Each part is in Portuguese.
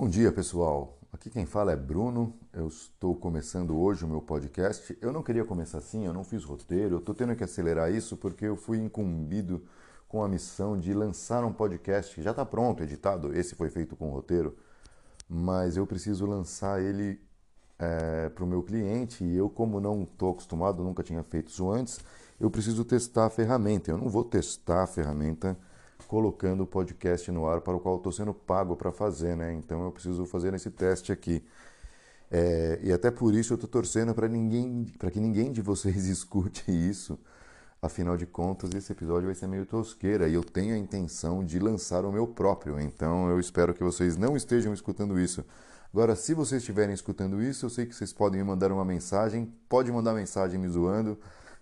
Bom dia, pessoal. Aqui quem fala é Bruno. Eu estou começando hoje o meu podcast. Eu não queria começar assim, eu não fiz roteiro. Eu estou tendo que acelerar isso porque eu fui incumbido com a missão de lançar um podcast. Já está pronto, editado. Esse foi feito com roteiro, mas eu preciso lançar ele é, para o meu cliente. E eu, como não estou acostumado, nunca tinha feito isso antes, eu preciso testar a ferramenta. Eu não vou testar a ferramenta colocando o podcast no ar para o qual estou sendo pago para fazer, né? Então eu preciso fazer esse teste aqui. É, e até por isso eu estou torcendo para ninguém, para que ninguém de vocês escute isso. Afinal de contas, esse episódio vai ser meio tosqueira e eu tenho a intenção de lançar o meu próprio. Então eu espero que vocês não estejam escutando isso. Agora, se vocês estiverem escutando isso, eu sei que vocês podem me mandar uma mensagem. Pode mandar mensagem me zoando,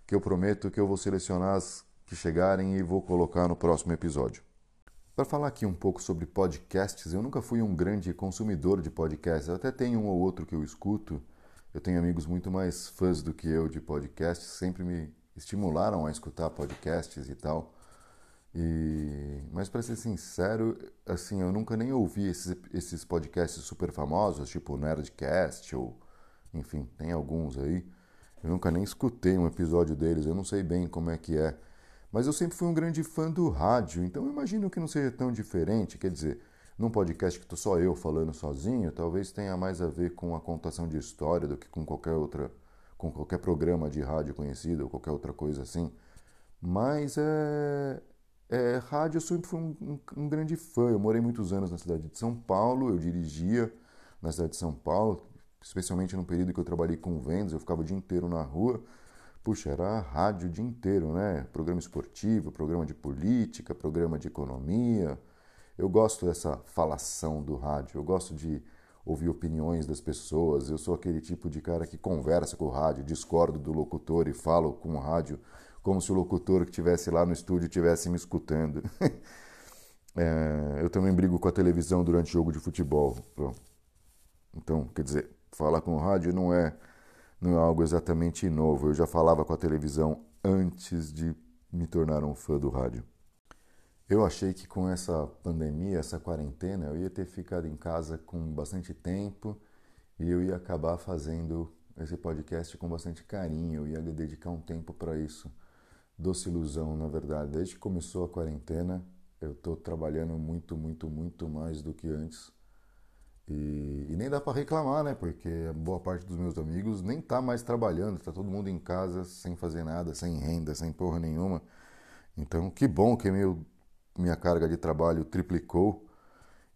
que eu prometo que eu vou selecionar as que chegarem e vou colocar no próximo episódio. Para falar aqui um pouco sobre podcasts, eu nunca fui um grande consumidor de podcasts, eu até tenho um ou outro que eu escuto. Eu tenho amigos muito mais fãs do que eu de podcasts, sempre me estimularam a escutar podcasts e tal. E... Mas para ser sincero, assim, eu nunca nem ouvi esses, esses podcasts super famosos, tipo Nerdcast ou enfim, tem alguns aí. Eu nunca nem escutei um episódio deles, eu não sei bem como é que é. Mas eu sempre fui um grande fã do rádio, então eu imagino que não seja tão diferente. Quer dizer, num podcast que estou só eu falando sozinho, talvez tenha mais a ver com a contação de história do que com qualquer outra, com qualquer programa de rádio conhecido ou qualquer outra coisa assim. Mas é, é rádio eu sempre fui um, um, um grande fã. Eu morei muitos anos na cidade de São Paulo, eu dirigia na cidade de São Paulo, especialmente no período que eu trabalhei com vendas, eu ficava o dia inteiro na rua. Puxa, era rádio o dia inteiro, né? Programa esportivo, programa de política, programa de economia. Eu gosto dessa falação do rádio, eu gosto de ouvir opiniões das pessoas. Eu sou aquele tipo de cara que conversa com o rádio, discordo do locutor e falo com o rádio como se o locutor que estivesse lá no estúdio estivesse me escutando. é, eu também brigo com a televisão durante jogo de futebol. Então, quer dizer, falar com o rádio não é não é algo exatamente novo. Eu já falava com a televisão antes de me tornar um fã do rádio. Eu achei que com essa pandemia, essa quarentena, eu ia ter ficado em casa com bastante tempo e eu ia acabar fazendo esse podcast com bastante carinho, eu ia dedicar um tempo para isso. Doce ilusão, na verdade. Desde que começou a quarentena, eu estou trabalhando muito, muito, muito mais do que antes. E, e nem dá para reclamar, né? Porque boa parte dos meus amigos nem tá mais trabalhando, tá todo mundo em casa sem fazer nada, sem renda, sem porra nenhuma. Então, que bom que meu, minha carga de trabalho triplicou,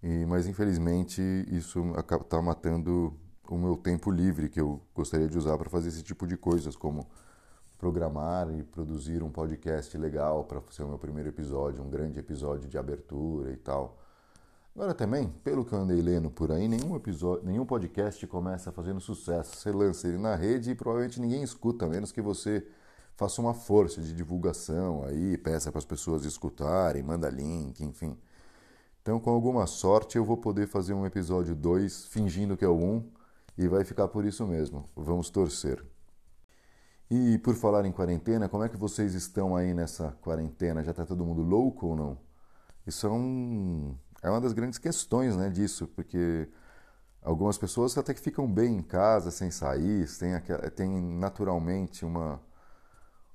e, mas infelizmente isso está matando o meu tempo livre que eu gostaria de usar para fazer esse tipo de coisas, como programar e produzir um podcast legal para ser o meu primeiro episódio, um grande episódio de abertura e tal. Agora também, pelo que eu andei lendo por aí, nenhum episódio, nenhum podcast começa fazendo sucesso. Você lança ele na rede e provavelmente ninguém escuta, a menos que você faça uma força de divulgação aí, peça para as pessoas escutarem, manda link, enfim. Então, com alguma sorte, eu vou poder fazer um episódio 2 fingindo que é o 1 um, e vai ficar por isso mesmo. Vamos torcer. E por falar em quarentena, como é que vocês estão aí nessa quarentena? Já está todo mundo louco ou não? Isso é um é uma das grandes questões né, disso, porque algumas pessoas até que ficam bem em casa, sem sair, têm, naturalmente uma,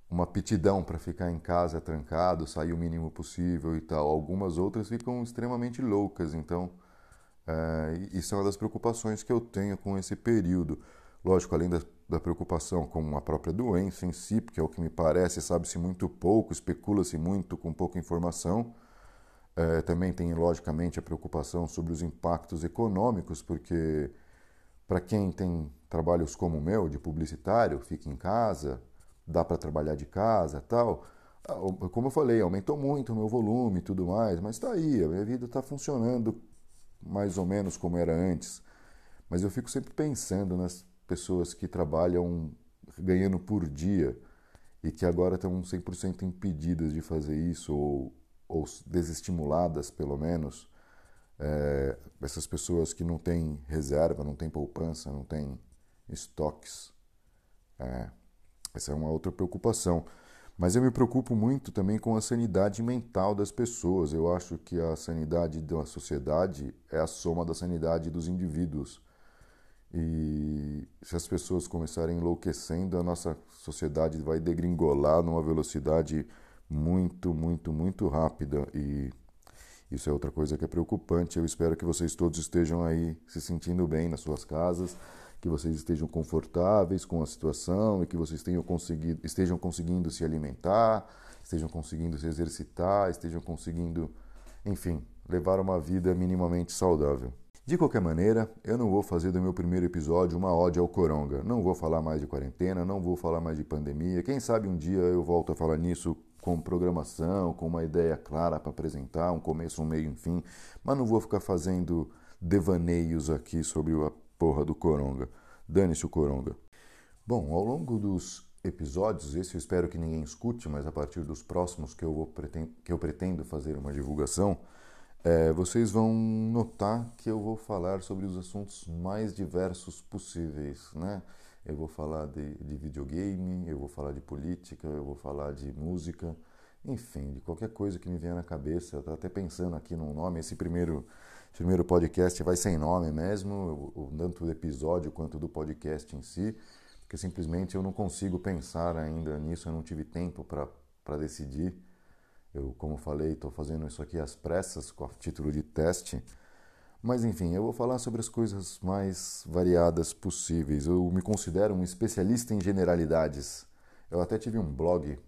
uma aptidão para ficar em casa trancado, sair o mínimo possível e tal. Algumas outras ficam extremamente loucas, então é, isso é uma das preocupações que eu tenho com esse período. Lógico, além da, da preocupação com a própria doença em si, porque é o que me parece, sabe-se muito pouco, especula-se muito com pouca informação, é, também tem, logicamente, a preocupação sobre os impactos econômicos, porque para quem tem trabalhos como o meu, de publicitário, fica em casa, dá para trabalhar de casa tal. Como eu falei, aumentou muito o meu volume e tudo mais, mas está aí, a minha vida está funcionando mais ou menos como era antes. Mas eu fico sempre pensando nas pessoas que trabalham ganhando por dia e que agora estão 100% impedidas de fazer isso ou ou desestimuladas pelo menos, é, essas pessoas que não têm reserva, não têm poupança, não têm estoques. É, essa é uma outra preocupação. Mas eu me preocupo muito também com a sanidade mental das pessoas. Eu acho que a sanidade da sociedade é a soma da sanidade dos indivíduos. E se as pessoas começarem enlouquecendo, a nossa sociedade vai degringolar numa velocidade muito, muito, muito rápida. E isso é outra coisa que é preocupante. Eu espero que vocês todos estejam aí se sentindo bem nas suas casas que vocês estejam confortáveis com a situação e que vocês tenham conseguido, estejam conseguindo se alimentar, estejam conseguindo se exercitar, estejam conseguindo, enfim, levar uma vida minimamente saudável. De qualquer maneira, eu não vou fazer do meu primeiro episódio uma ode ao coronga. Não vou falar mais de quarentena, não vou falar mais de pandemia. Quem sabe um dia eu volto a falar nisso com programação, com uma ideia clara para apresentar, um começo, um meio, enfim. Mas não vou ficar fazendo devaneios aqui sobre a porra do Coronga. Dane-se o Coronga. Bom, ao longo dos episódios, esse eu espero que ninguém escute, mas a partir dos próximos que eu, vou, que eu pretendo fazer uma divulgação, é, vocês vão notar que eu vou falar sobre os assuntos mais diversos possíveis, né? Eu vou falar de, de videogame, eu vou falar de política, eu vou falar de música, enfim, de qualquer coisa que me venha na cabeça. Eu até pensando aqui num nome. Esse primeiro esse primeiro podcast vai sem nome mesmo, tanto do episódio quanto do podcast em si, porque simplesmente eu não consigo pensar ainda nisso, eu não tive tempo para decidir. Eu, como falei, estou fazendo isso aqui às pressas, com título de teste. Mas enfim, eu vou falar sobre as coisas mais variadas possíveis. Eu me considero um especialista em generalidades. Eu até tive um blog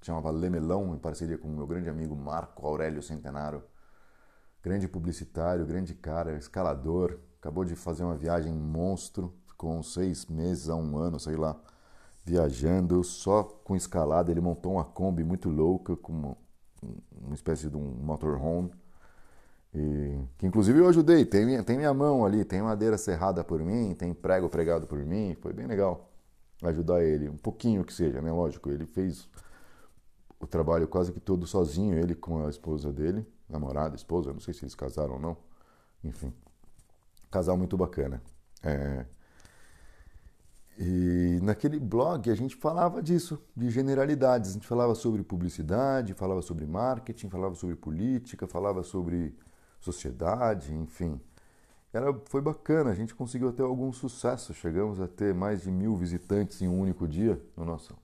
que chamava Lemelão, em parceria com o meu grande amigo Marco Aurélio Centenaro grande publicitário, grande cara, escalador, acabou de fazer uma viagem monstro, uns seis meses a um ano, sei lá, viajando só com escalada. Ele montou uma Kombi muito louca, com uma, uma espécie de um motorhome, e, que inclusive eu ajudei. Tem minha, tem minha mão ali, tem madeira serrada por mim, tem prego pregado por mim, foi bem legal ajudar ele, um pouquinho que seja, né? Lógico, ele fez o trabalho quase que todo sozinho, ele com a esposa dele namorada, esposa, não sei se eles casaram ou não. Enfim, casal muito bacana. É... E naquele blog a gente falava disso, de generalidades. A gente falava sobre publicidade, falava sobre marketing, falava sobre política, falava sobre sociedade, enfim. Era, foi bacana, a gente conseguiu ter algum sucesso. Chegamos a ter mais de mil visitantes em um único dia no nosso.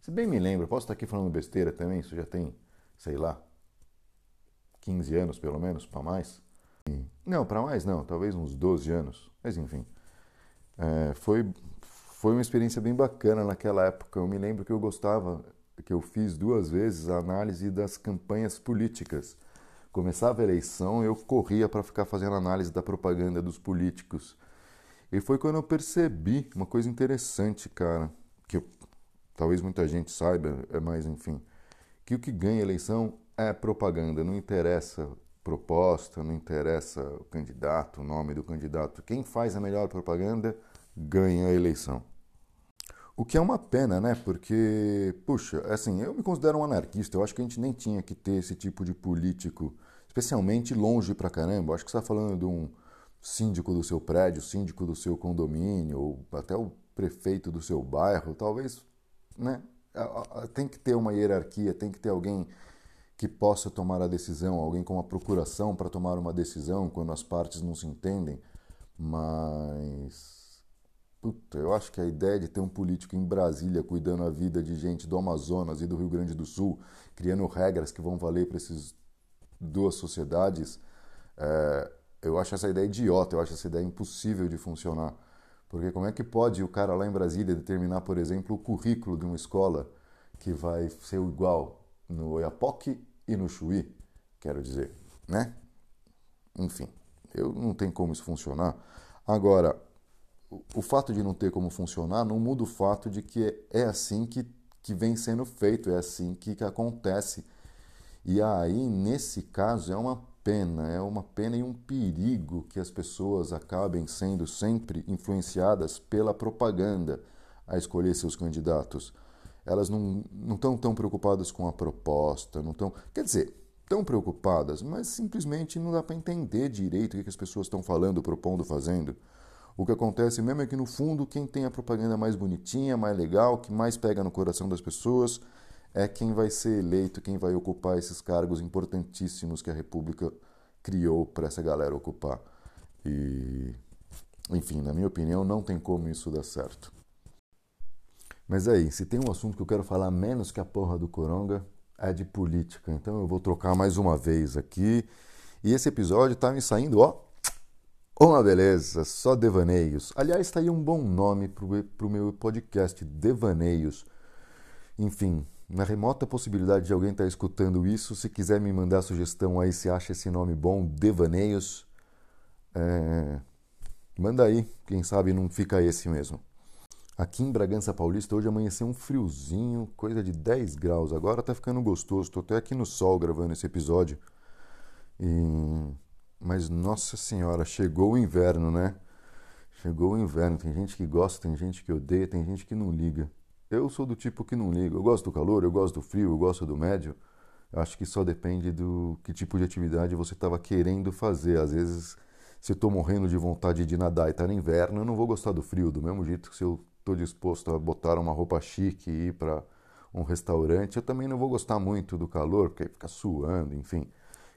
Se bem me lembro, posso estar aqui falando besteira também, isso já tem, sei lá, 15 anos pelo menos, para mais. Não, para mais não, talvez uns 12 anos, mas enfim. É, foi, foi uma experiência bem bacana naquela época. Eu me lembro que eu gostava, que eu fiz duas vezes a análise das campanhas políticas. Começava a eleição, eu corria para ficar fazendo análise da propaganda dos políticos. E foi quando eu percebi uma coisa interessante, cara, que eu, talvez muita gente saiba, é mais enfim, que o que ganha eleição é propaganda, não interessa proposta, não interessa o candidato, o nome do candidato. Quem faz a melhor propaganda ganha a eleição. O que é uma pena, né? Porque, puxa, assim, eu me considero um anarquista. Eu acho que a gente nem tinha que ter esse tipo de político, especialmente longe pra caramba. Eu acho que você está falando de um síndico do seu prédio, síndico do seu condomínio, ou até o prefeito do seu bairro. Talvez, né? Tem que ter uma hierarquia, tem que ter alguém que possa tomar a decisão, alguém com uma procuração para tomar uma decisão quando as partes não se entendem, mas puta, eu acho que a ideia de ter um político em Brasília cuidando a vida de gente do Amazonas e do Rio Grande do Sul, criando regras que vão valer para essas duas sociedades, é, eu acho essa ideia idiota, eu acho essa ideia impossível de funcionar. Porque como é que pode o cara lá em Brasília determinar, por exemplo, o currículo de uma escola que vai ser igual no Oiapoque e no Chuí, quero dizer, né? Enfim, eu não tem como isso funcionar. Agora, o fato de não ter como funcionar não muda o fato de que é assim que, que vem sendo feito, é assim que, que acontece. E aí, nesse caso, é uma pena, é uma pena e um perigo que as pessoas acabem sendo sempre influenciadas pela propaganda a escolher seus candidatos elas não estão tão preocupadas com a proposta, não estão. Quer dizer, estão preocupadas, mas simplesmente não dá para entender direito o que, que as pessoas estão falando, propondo, fazendo. O que acontece mesmo é que no fundo quem tem a propaganda mais bonitinha, mais legal, que mais pega no coração das pessoas, é quem vai ser eleito, quem vai ocupar esses cargos importantíssimos que a República criou para essa galera ocupar. E, enfim, na minha opinião, não tem como isso dar certo. Mas aí, se tem um assunto que eu quero falar menos que a porra do Coronga, é de política. Então eu vou trocar mais uma vez aqui. E esse episódio tá me saindo, ó, uma beleza, só devaneios. Aliás, está aí um bom nome para o meu podcast, Devaneios. Enfim, na remota possibilidade de alguém estar tá escutando isso, se quiser me mandar sugestão aí se acha esse nome bom, Devaneios, é... manda aí, quem sabe não fica esse mesmo. Aqui em Bragança Paulista hoje amanheceu um friozinho, coisa de 10 graus. Agora tá ficando gostoso, estou até aqui no sol gravando esse episódio. E... Mas nossa senhora, chegou o inverno, né? Chegou o inverno. Tem gente que gosta, tem gente que odeia, tem gente que não liga. Eu sou do tipo que não liga. Eu gosto do calor, eu gosto do frio, eu gosto do médio. Eu acho que só depende do que tipo de atividade você estava querendo fazer. Às vezes, se eu estou morrendo de vontade de nadar e está no inverno, eu não vou gostar do frio. Do mesmo jeito que se eu estou disposto a botar uma roupa chique e ir para um restaurante, eu também não vou gostar muito do calor, porque fica suando, enfim.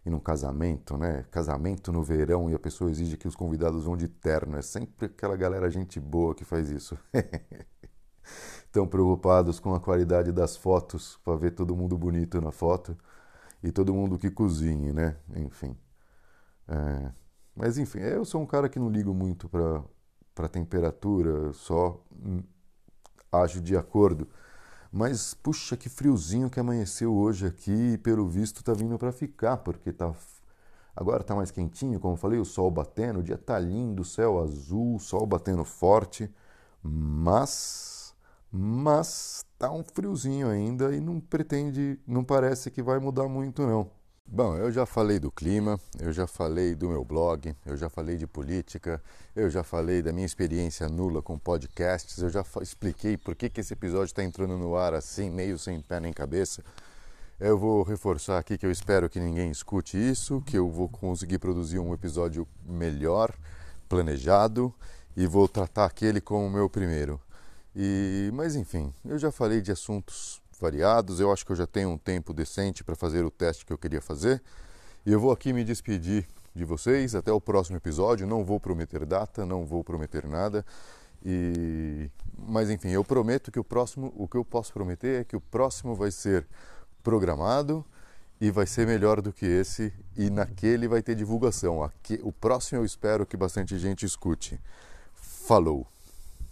E num casamento, né? Casamento no verão e a pessoa exige que os convidados vão de terno. É sempre aquela galera gente boa que faz isso. estão preocupados com a qualidade das fotos, para ver todo mundo bonito na foto e todo mundo que cozinhe, né? Enfim. É... Mas enfim, eu sou um cara que não ligo muito para temperatura, só ajo de acordo. Mas puxa, que friozinho que amanheceu hoje aqui e pelo visto tá vindo para ficar, porque tá agora tá mais quentinho, como eu falei, o sol batendo, o dia tá lindo, céu azul, sol batendo forte, mas mas tá um friozinho ainda e não pretende, não parece que vai mudar muito não. Bom, eu já falei do clima, eu já falei do meu blog, eu já falei de política, eu já falei da minha experiência nula com podcasts, eu já expliquei por que, que esse episódio está entrando no ar assim, meio sem pé nem cabeça. Eu vou reforçar aqui que eu espero que ninguém escute isso, que eu vou conseguir produzir um episódio melhor, planejado, e vou tratar aquele como o meu primeiro. E, mas enfim, eu já falei de assuntos variados, eu acho que eu já tenho um tempo decente para fazer o teste que eu queria fazer. E eu vou aqui me despedir de vocês até o próximo episódio. Não vou prometer data, não vou prometer nada. E mas enfim, eu prometo que o próximo, o que eu posso prometer é que o próximo vai ser programado e vai ser melhor do que esse e naquele vai ter divulgação. Aqui, o próximo eu espero que bastante gente escute. Falou.